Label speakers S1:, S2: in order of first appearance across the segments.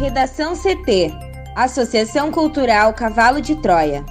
S1: Redação CT Associação Cultural Cavalo de Troia.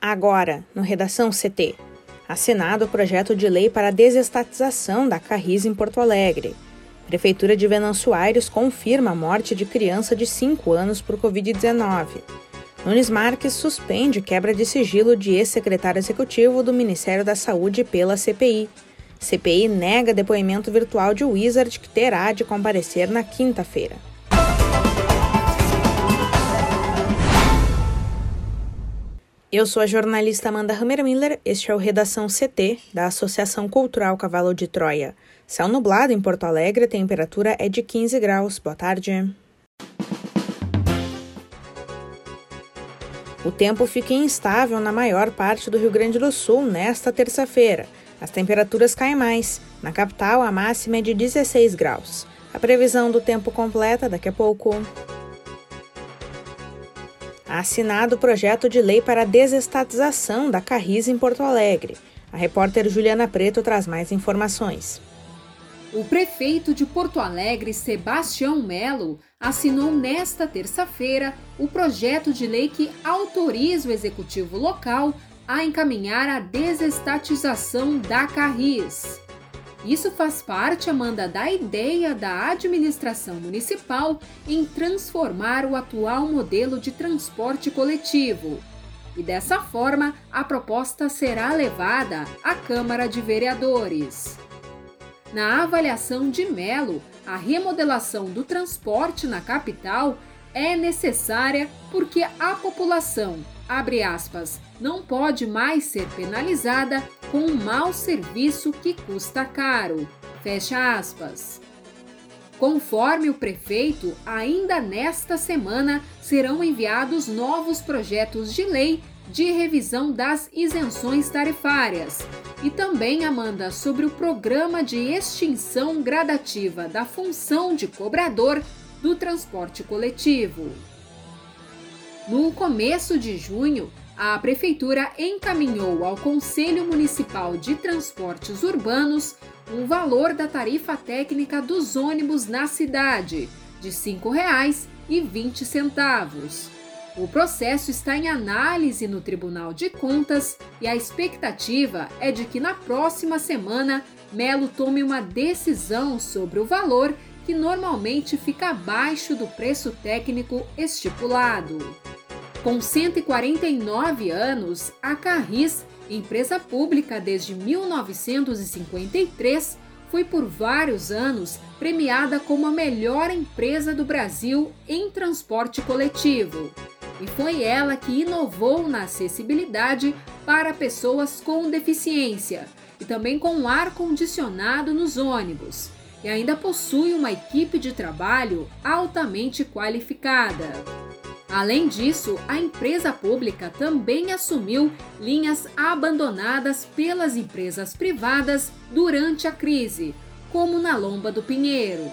S2: Agora, no Redação CT. Assinado o projeto de lei para a desestatização da Carris em Porto Alegre. Prefeitura de Venâncio Aires confirma a morte de criança de 5 anos por Covid-19. Nunes Marques suspende quebra de sigilo de ex-secretário executivo do Ministério da Saúde pela CPI. CPI nega depoimento virtual de Wizard que terá de comparecer na quinta-feira. Eu sou a jornalista Amanda Hammermiller, este é o Redação CT, da Associação Cultural Cavalo de Troia. Céu nublado em Porto Alegre, a temperatura é de 15 graus. Boa tarde. O tempo fica instável na maior parte do Rio Grande do Sul nesta terça-feira. As temperaturas caem mais. Na capital, a máxima é de 16 graus. A previsão do tempo completa daqui a pouco. Assinado o projeto de lei para a desestatização da Carris em Porto Alegre. A repórter Juliana Preto traz mais informações.
S3: O prefeito de Porto Alegre, Sebastião Melo, assinou nesta terça-feira o projeto de lei que autoriza o executivo local a encaminhar a desestatização da Carris. Isso faz parte, Amanda, da ideia da administração municipal em transformar o atual modelo de transporte coletivo. E dessa forma, a proposta será levada à Câmara de Vereadores. Na avaliação de Melo, a remodelação do transporte na capital é necessária porque a população, abre aspas, não pode mais ser penalizada com um mau serviço que custa caro, fecha aspas. Conforme o prefeito, ainda nesta semana serão enviados novos projetos de lei de revisão das isenções tarifárias e também, Amanda, sobre o programa de extinção gradativa da função de cobrador do transporte coletivo. No começo de junho, a Prefeitura encaminhou ao Conselho Municipal de Transportes Urbanos um valor da tarifa técnica dos ônibus na cidade, de R$ 5,20. O processo está em análise no Tribunal de Contas e a expectativa é de que na próxima semana Melo tome uma decisão sobre o valor que normalmente fica abaixo do preço técnico estipulado. Com 149 anos, a Carris, empresa pública desde 1953, foi por vários anos premiada como a melhor empresa do Brasil em transporte coletivo e foi ela que inovou na acessibilidade para pessoas com deficiência e também com ar condicionado nos ônibus. E ainda possui uma equipe de trabalho altamente qualificada. Além disso, a empresa pública também assumiu linhas abandonadas pelas empresas privadas durante a crise, como na Lomba do Pinheiro.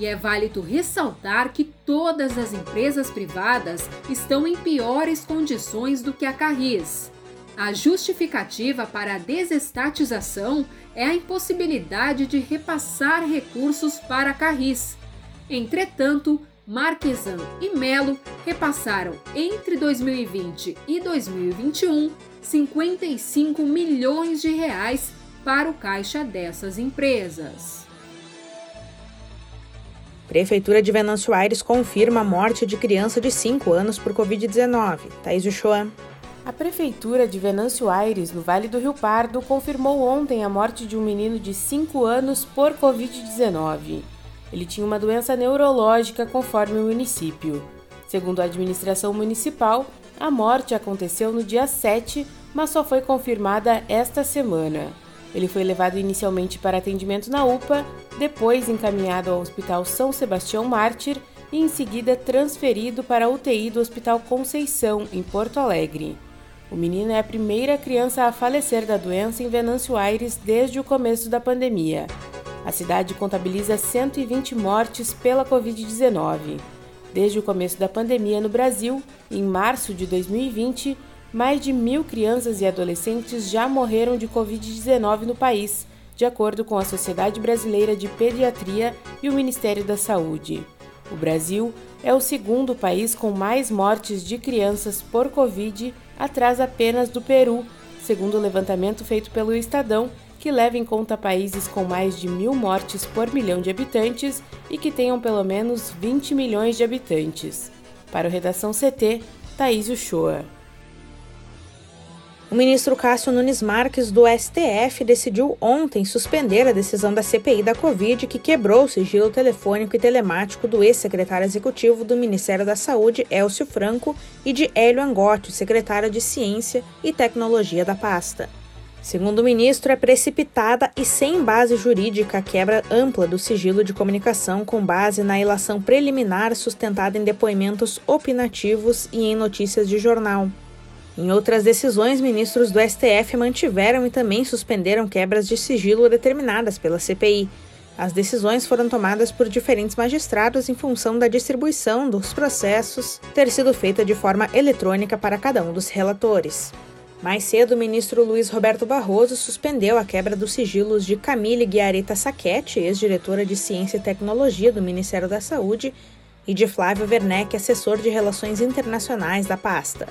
S3: E é válido ressaltar que todas as empresas privadas estão em piores condições do que a Carris. A justificativa para a desestatização é a impossibilidade de repassar recursos para a Carris. Entretanto, Marquesan e Melo repassaram entre 2020 e 2021 55 milhões de reais para o caixa dessas empresas.
S2: Prefeitura de Venâncio Aires confirma a morte de criança de 5 anos por Covid-19. Thaís Uchoa.
S4: A Prefeitura de Venâncio Aires, no Vale do Rio Pardo, confirmou ontem a morte de um menino de 5 anos por Covid-19. Ele tinha uma doença neurológica, conforme o município. Segundo a administração municipal, a morte aconteceu no dia 7, mas só foi confirmada esta semana. Ele foi levado inicialmente para atendimento na UPA, depois encaminhado ao Hospital São Sebastião Mártir e em seguida transferido para a UTI do Hospital Conceição, em Porto Alegre. O menino é a primeira criança a falecer da doença em Venâncio Aires desde o começo da pandemia. A cidade contabiliza 120 mortes pela Covid-19. Desde o começo da pandemia no Brasil, em março de 2020, mais de mil crianças e adolescentes já morreram de Covid-19 no país, de acordo com a Sociedade Brasileira de Pediatria e o Ministério da Saúde. O Brasil é o segundo país com mais mortes de crianças por Covid, atrás apenas do Peru, segundo o levantamento feito pelo Estadão, que leva em conta países com mais de mil mortes por milhão de habitantes e que tenham pelo menos 20 milhões de habitantes. Para o Redação CT, Thaís Uchoa.
S2: O ministro Cássio Nunes Marques, do STF, decidiu ontem suspender a decisão da CPI da Covid que quebrou o sigilo telefônico e telemático do ex-secretário executivo do Ministério da Saúde, Elcio Franco, e de Hélio Angotti, secretário de Ciência e Tecnologia da pasta. Segundo o ministro, é precipitada e sem base jurídica a quebra ampla do sigilo de comunicação com base na ilação preliminar sustentada em depoimentos opinativos e em notícias de jornal. Em outras decisões, ministros do STF mantiveram e também suspenderam quebras de sigilo determinadas pela CPI. As decisões foram tomadas por diferentes magistrados em função da distribuição dos processos ter sido feita de forma eletrônica para cada um dos relatores. Mais cedo, o ministro Luiz Roberto Barroso suspendeu a quebra dos sigilos de Camille Guiareta Saquete, ex-diretora de Ciência e Tecnologia do Ministério da Saúde, e de Flávio Werneck, assessor de Relações Internacionais da pasta.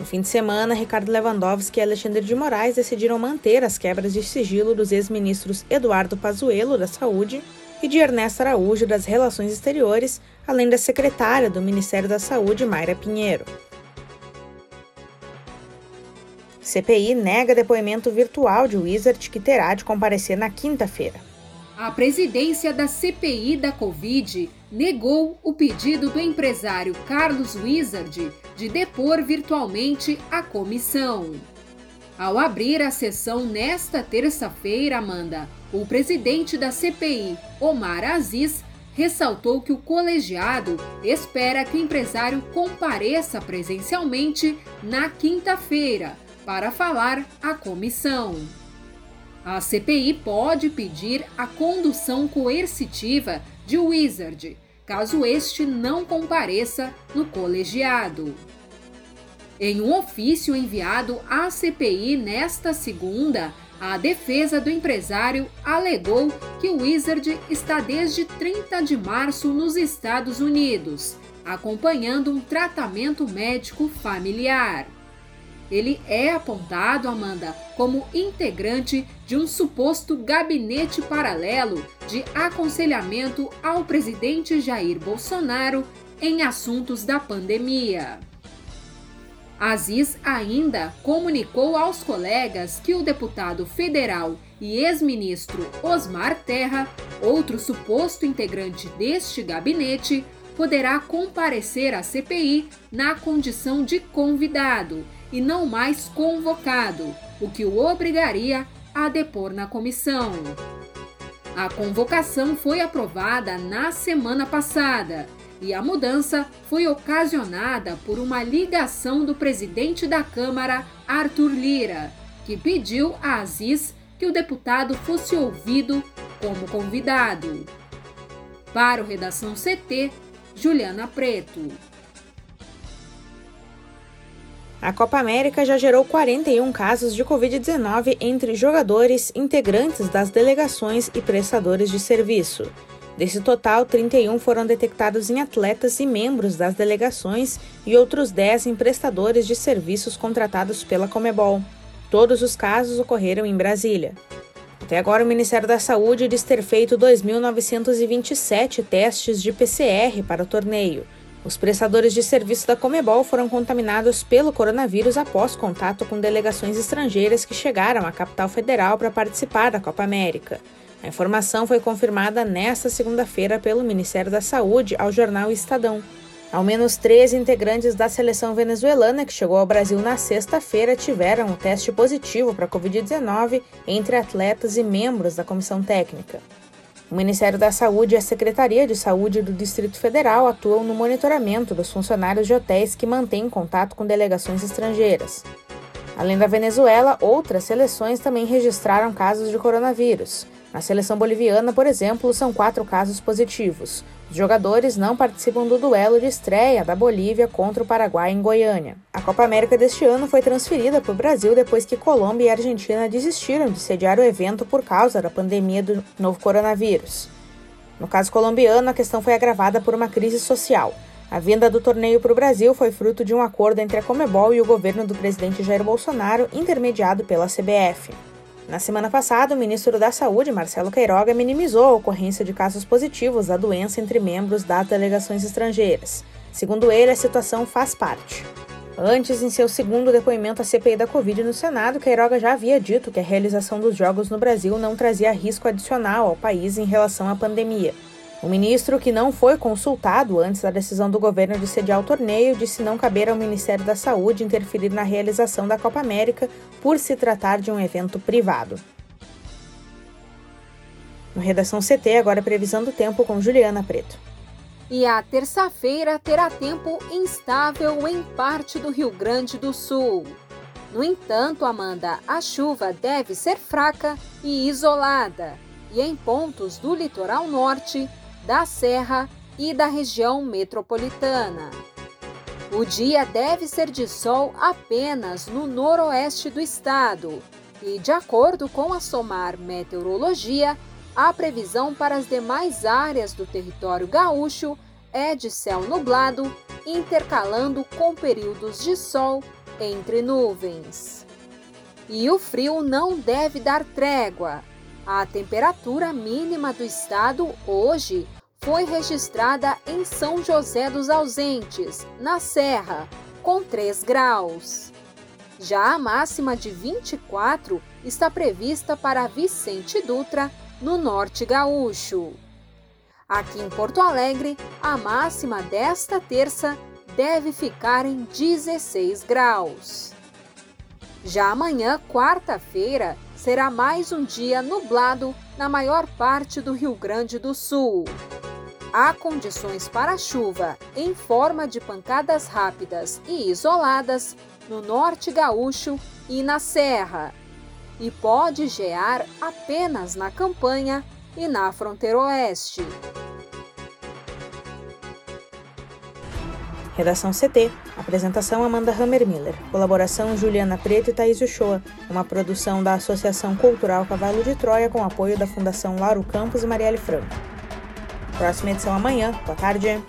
S2: No fim de semana, Ricardo Lewandowski e Alexandre de Moraes decidiram manter as quebras de sigilo dos ex-ministros Eduardo Pazuello, da Saúde, e de Ernesto Araújo, das Relações Exteriores, além da secretária do Ministério da Saúde, Mayra Pinheiro. CPI nega depoimento virtual de Wizard que terá de comparecer na quinta-feira.
S3: A presidência da CPI da Covid negou o pedido do empresário Carlos Wizard de depor virtualmente a comissão. Ao abrir a sessão nesta terça-feira, Amanda, o presidente da CPI, Omar Aziz, ressaltou que o colegiado espera que o empresário compareça presencialmente na quinta-feira para falar à comissão. A CPI pode pedir a condução coercitiva de Wizard, caso este não compareça no colegiado. Em um ofício enviado à CPI nesta segunda, a defesa do empresário alegou que o Wizard está desde 30 de março nos Estados Unidos, acompanhando um tratamento médico familiar. Ele é apontado, Amanda, como integrante de um suposto gabinete paralelo de aconselhamento ao presidente Jair Bolsonaro em assuntos da pandemia. Aziz ainda comunicou aos colegas que o deputado federal e ex-ministro Osmar Terra, outro suposto integrante deste gabinete, poderá comparecer à CPI na condição de convidado e não mais convocado, o que o obrigaria a depor na comissão. A convocação foi aprovada na semana passada e a mudança foi ocasionada por uma ligação do presidente da Câmara, Arthur Lira, que pediu a Aziz que o deputado fosse ouvido como convidado. Para o Redação CT, Juliana Preto.
S2: A Copa América já gerou 41 casos de Covid-19 entre jogadores, integrantes das delegações e prestadores de serviço. Desse total, 31 foram detectados em atletas e membros das delegações e outros 10 em prestadores de serviços contratados pela Comebol. Todos os casos ocorreram em Brasília. Até agora, o Ministério da Saúde diz ter feito 2.927 testes de PCR para o torneio. Os prestadores de serviço da Comebol foram contaminados pelo coronavírus após contato com delegações estrangeiras que chegaram à capital federal para participar da Copa América. A informação foi confirmada nesta segunda-feira pelo Ministério da Saúde ao jornal Estadão. Ao menos 13 integrantes da seleção venezuelana que chegou ao Brasil na sexta-feira tiveram um teste positivo para a Covid-19 entre atletas e membros da comissão técnica. O Ministério da Saúde e a Secretaria de Saúde do Distrito Federal atuam no monitoramento dos funcionários de hotéis que mantêm contato com delegações estrangeiras. Além da Venezuela, outras seleções também registraram casos de coronavírus. Na seleção boliviana, por exemplo, são quatro casos positivos. Os jogadores não participam do duelo de estreia da Bolívia contra o Paraguai em Goiânia. A Copa América deste ano foi transferida para o Brasil depois que Colômbia e Argentina desistiram de sediar o evento por causa da pandemia do novo coronavírus. No caso colombiano, a questão foi agravada por uma crise social. A vinda do torneio para o Brasil foi fruto de um acordo entre a Comebol e o governo do presidente Jair Bolsonaro, intermediado pela CBF. Na semana passada, o ministro da Saúde, Marcelo Queiroga, minimizou a ocorrência de casos positivos da doença entre membros das delegações estrangeiras. Segundo ele, a situação faz parte. Antes, em seu segundo depoimento à CPI da Covid no Senado, Queiroga já havia dito que a realização dos Jogos no Brasil não trazia risco adicional ao país em relação à pandemia. O ministro, que não foi consultado antes da decisão do governo de sediar o torneio, disse não caber ao Ministério da Saúde interferir na realização da Copa América por se tratar de um evento privado. No Redação CT, agora previsão do tempo com Juliana Preto.
S3: E a terça-feira terá tempo instável em parte do Rio Grande do Sul. No entanto, Amanda, a chuva deve ser fraca e isolada, e em pontos do litoral norte, da Serra e da região metropolitana. O dia deve ser de sol apenas no noroeste do estado, e de acordo com a SOMAR Meteorologia, a previsão para as demais áreas do território gaúcho é de céu nublado, intercalando com períodos de sol entre nuvens. E o frio não deve dar trégua. A temperatura mínima do estado hoje foi registrada em São José dos Ausentes, na Serra, com 3 graus. Já a máxima de 24 está prevista para Vicente Dutra, no norte gaúcho. Aqui em Porto Alegre, a máxima desta terça deve ficar em 16 graus. Já amanhã, quarta-feira, será mais um dia nublado na maior parte do Rio Grande do Sul. Há condições para chuva em forma de pancadas rápidas e isoladas no norte gaúcho e na serra, e pode gear apenas na campanha e na fronteira oeste.
S2: Redação CT. Apresentação Amanda Hammermiller. Colaboração Juliana Preto e Thaís Uchoa. Uma produção da Associação Cultural Cavalo de Troia com apoio da Fundação Lauro Campos e Marielle Franco. Próxima edição amanhã. Boa tarde.